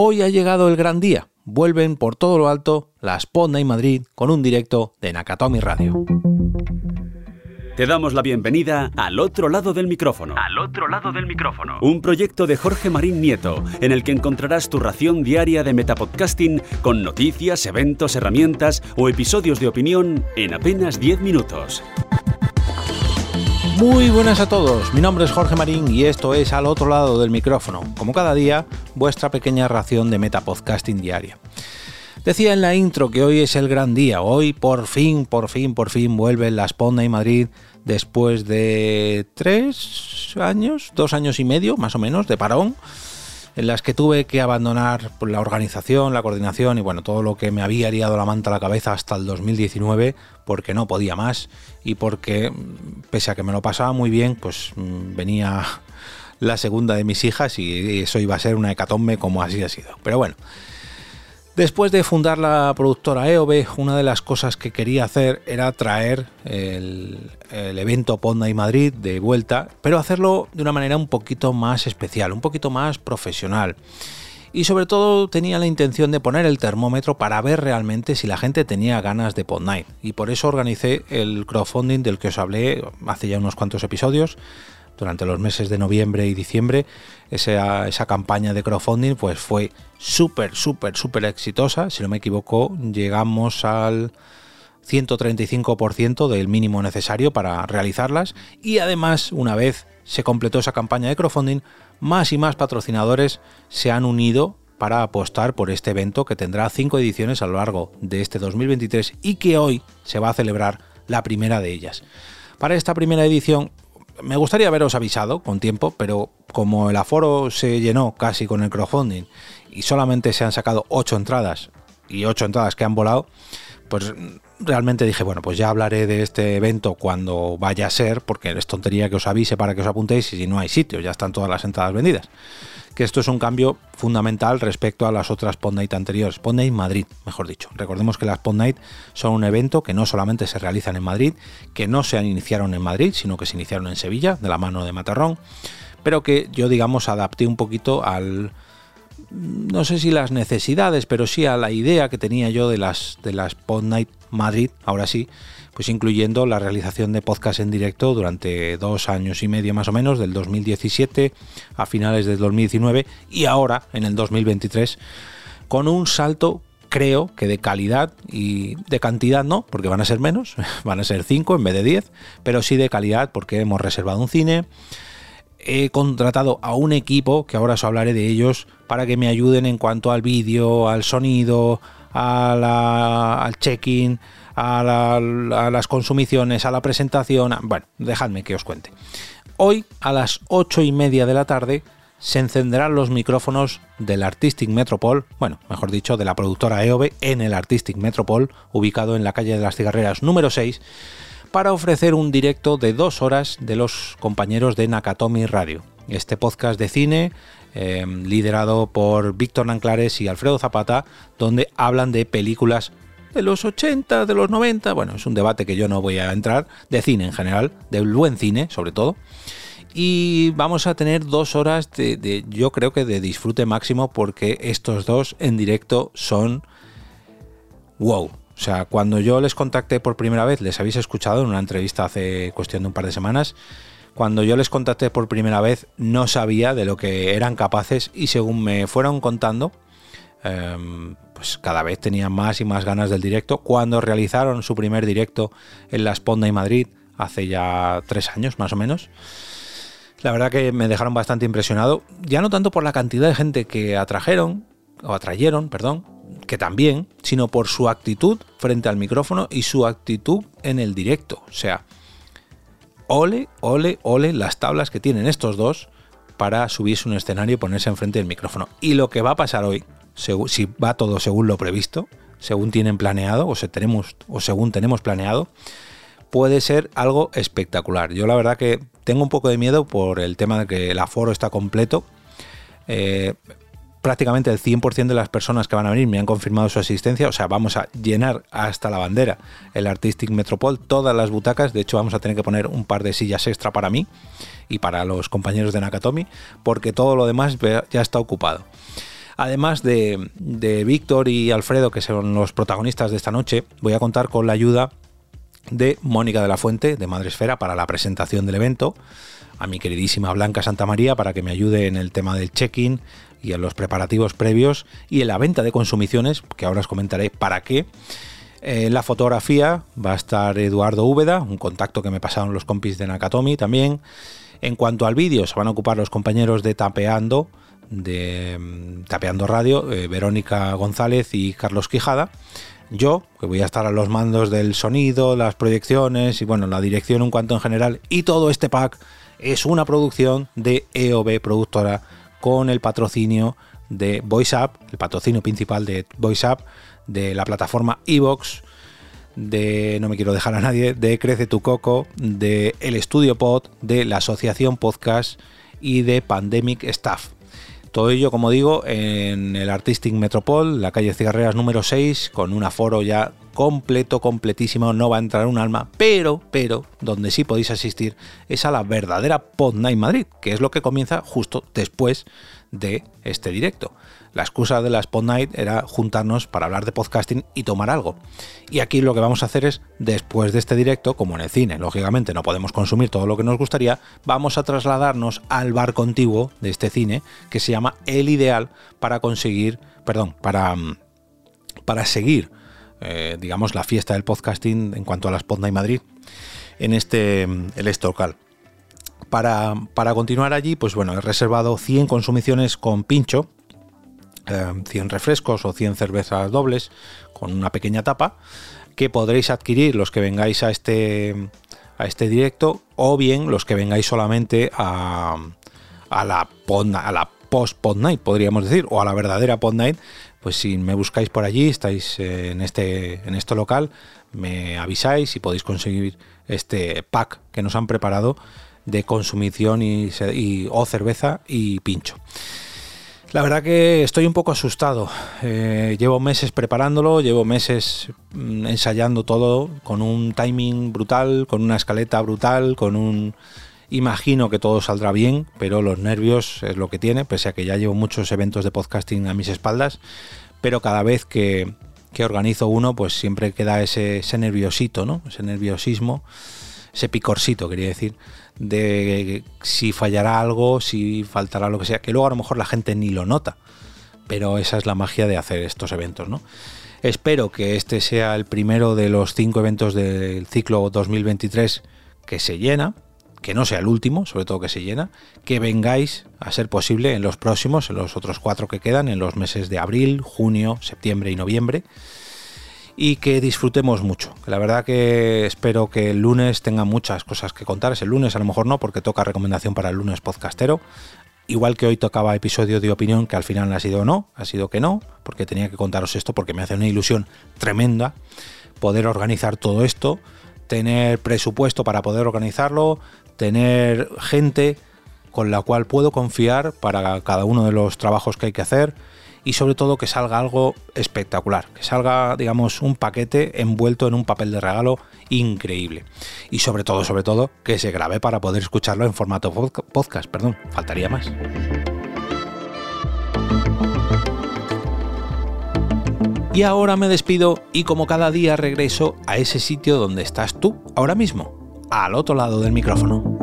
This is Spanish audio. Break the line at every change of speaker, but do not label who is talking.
Hoy ha llegado el gran día. Vuelven por todo lo alto las Ponda y Madrid con un directo de Nakatomi Radio.
Te damos la bienvenida al otro lado del micrófono.
Al otro lado del micrófono.
Un proyecto de Jorge Marín Nieto, en el que encontrarás tu ración diaria de metapodcasting con noticias, eventos, herramientas o episodios de opinión en apenas 10 minutos.
Muy buenas a todos, mi nombre es Jorge Marín y esto es Al otro lado del micrófono, como cada día, vuestra pequeña ración de metapodcasting diaria. Decía en la intro que hoy es el gran día, hoy por fin, por fin, por fin vuelve la Sponda y Madrid después de tres años, dos años y medio más o menos de parón, en las que tuve que abandonar la organización, la coordinación y bueno, todo lo que me había liado la manta a la cabeza hasta el 2019 porque no podía más y porque pese a que me lo pasaba muy bien, pues venía la segunda de mis hijas y eso iba a ser una hecatombe como así ha sido. Pero bueno, Después de fundar la productora EOB, una de las cosas que quería hacer era traer el, evento Ponda y Madrid de vuelta, pero hacerlo de una manera un poquito más especial, un poquito más profesional. Y sobre todo tenía la intención de poner el termómetro para ver realmente si la gente tenía ganas de Pod Night. Y por eso organicé el crowdfunding del que os hablé hace ya unos cuantos episodios durante los meses de noviembre y diciembre, esa, campaña de crowdfunding pues fue súper, súper, súper exitosa. Si no me equivoco, llegamos al 135% del mínimo necesario para realizarlas y además, una vez se completó esa campaña de crowdfunding, más y más patrocinadores se han unido para apostar por este evento que tendrá cinco ediciones a lo largo de este 2023 y que hoy se va a celebrar la primera de ellas. Para esta primera edición me gustaría haberos avisado con tiempo, pero como el aforo se llenó casi con el crowdfunding y solamente se han sacado 8 entradas y 8 entradas que han volado, pues realmente dije, bueno, pues ya hablaré de este evento cuando vaya a ser, porque es tontería que os avise para que os apuntéis y si no hay sitio, ya están todas las entradas vendidas que esto es un cambio fundamental respecto a las otras Pod Night anteriores. Pod Night Madrid, mejor dicho. Recordemos que las Pod Night son un evento que no solamente se realizan en Madrid, que no se iniciaron en Madrid, sino que se iniciaron en Sevilla, de la mano de Matarrón, pero que yo, digamos, adapté un poquito al, no sé si las necesidades, pero sí a la idea que tenía yo de las, de las Pod Night Madrid, ahora sí, pues incluyendo la realización de podcast en directo durante dos años y medio más o menos, del 2017 a finales del 2019 y ahora en el 2023, con un salto creo que de calidad y de cantidad no, porque van a ser menos, van a ser cinco en vez de 10, pero sí de calidad porque hemos reservado un cine. He contratado a un equipo, que ahora os hablaré de ellos, para que me ayuden en cuanto al vídeo, al sonido, al check-in, a, las consumiciones, a la presentación. bueno, dejadme que os cuente. Hoy a las 8 y media de la tarde se encenderán los micrófonos del Artistic Metropol, bueno, mejor dicho, de la productora EOB en el Artistic Metropol, ubicado en la calle de las Cigarreras número 6, para ofrecer un directo de dos horas de los compañeros de Nakatomi Radio. Este podcast de cine, eh, liderado por Víctor Nanclares y Alfredo Zapata, donde hablan de películas de los 80, de los 90, bueno, es un debate que yo no voy a entrar, de cine en general, del buen cine sobre todo. Y vamos a tener dos horas de, yo creo que de disfrute máximo porque estos dos en directo son wow. O sea, cuando yo les contacté por primera vez, les habéis escuchado en una entrevista hace cuestión de un par de semanas, cuando yo les contacté por primera vez no sabía de lo que eran capaces y según me fueron contando, Em, pues cada vez tenían más y más ganas del directo. Cuando realizaron su primer directo en la Sponda y Madrid, hace ya tres años más o menos, la verdad que me dejaron bastante impresionado. Ya no tanto por la cantidad de gente que atrajeron, o atrayeron, perdón, que también, sino por su actitud frente al micrófono y su actitud en el directo. O sea, ole, ole, ole las tablas que tienen estos dos para subirse un escenario y ponerse enfrente del micrófono. Y lo que va a pasar hoy, si va todo según lo previsto, según tienen planeado o, tenemos, o según tenemos planeado, puede ser algo espectacular. Yo la verdad que tengo un poco de miedo por el tema de que el aforo está completo. Eh, prácticamente el 100% de las personas que van a venir me han confirmado su asistencia, o sea, vamos a llenar hasta la bandera el Artistic Metropol, todas las butacas, de hecho vamos a tener que poner un par de sillas extra para mí y para los compañeros de Nakatomi, porque todo lo demás ya está ocupado. Además de, de Víctor y Alfredo, que son los protagonistas de esta noche, voy a contar con la ayuda de Mónica de la Fuente, de Madresfera, para la presentación del evento, a mi queridísima Blanca Santa María para que me ayude en el tema del check-in y en los preparativos previos y en la venta de consumiciones, que ahora os comentaré para qué. En la fotografía va a estar Eduardo Úbeda, un contacto que me pasaron los compis de Nakatomi también. En cuanto al vídeo, se van a ocupar los compañeros de Tapeando, de mm, Tapeando Radio, eh, Verónica González y Carlos Quijada. Yo, que voy a estar a los mandos del sonido, las proyecciones y bueno, la dirección en cuanto en general. Y todo este pack es una producción de EOB Productora con el patrocinio de VoiceUp, el patrocinio principal de VoiceUp, de la plataforma Evox, de No me quiero dejar a nadie, de Crece tu Coco, de El Estudio Pod, de la Asociación Podcast y de Pandemic Staff. Todo ello, como digo, en el Artistic Metropol, la calle Cigarreras número 6, con un aforo ya completo, completísimo, no va a entrar un alma, pero, pero, donde sí podéis asistir es a la verdadera Pod Night Madrid, que es lo que comienza justo después de este directo. La excusa de la Spot Night era juntarnos para hablar de podcasting y tomar algo. Y aquí lo que vamos a hacer es, después de este directo, como en el cine, lógicamente no podemos consumir todo lo que nos gustaría, vamos a trasladarnos al bar contiguo de este cine, que se llama El Ideal, para conseguir, perdón, para, para seguir eh, digamos, la fiesta del podcasting en cuanto a la Spot Night Madrid en este, el este local. Para, para, continuar allí, pues bueno, he reservado 100 consumiciones con pincho, 100 eh, refrescos o 100 cervezas dobles con una pequeña tapa, que podréis adquirir los que vengáis a este, a este directo o bien los que vengáis solamente a, a la, a la post pod night, podríamos decir, o a la verdadera pod night, pues si me buscáis por allí, estáis eh, en este, en este local, me avisáis y podéis conseguir este pack que nos han preparado de consumición y, o cerveza y pincho. La verdad que estoy un poco asustado. Eh, llevo meses preparándolo, llevo meses mm, ensayando todo con un timing brutal, con una escaleta brutal, con un Imagino que todo saldrá bien, pero los nervios es lo que tiene, pese a que ya llevo muchos eventos de podcasting a mis espaldas, pero cada vez que, organizo uno, pues siempre queda ese, ese nerviosito, ¿no? Ese nerviosismo, ese picorcito, quería decir, de si fallará algo, si faltará lo que sea, que luego a lo mejor la gente ni lo nota, pero esa es la magia de hacer estos eventos, ¿no? Espero que este sea el primero de los cinco eventos del ciclo 2023 que se llena, que no sea el último, sobre todo que se llena, que vengáis a ser posible en los próximos, en los otros cuatro que quedan, en los meses de abril, junio, septiembre y noviembre, y que disfrutemos mucho. La verdad que espero que el lunes tenga muchas cosas que contar. El lunes a lo mejor no, porque toca recomendación para el lunes podcastero. Igual que hoy tocaba episodio de opinión, que al final ha sido no, ha sido que no, porque tenía que contaros esto, porque me hace una ilusión tremenda poder organizar todo esto, tener presupuesto para poder organizarlo, tener gente con la cual puedo confiar para cada uno de los trabajos que hay que hacer y sobre todo que salga algo espectacular, que salga, digamos, un paquete envuelto en un papel de regalo increíble. Y sobre todo, sobre todo, que se grabe para poder escucharlo en formato podcast, perdón, faltaría más. Y ahora me despido y como cada día regreso a ese sitio donde estás tú ahora mismo al otro lado del micrófono.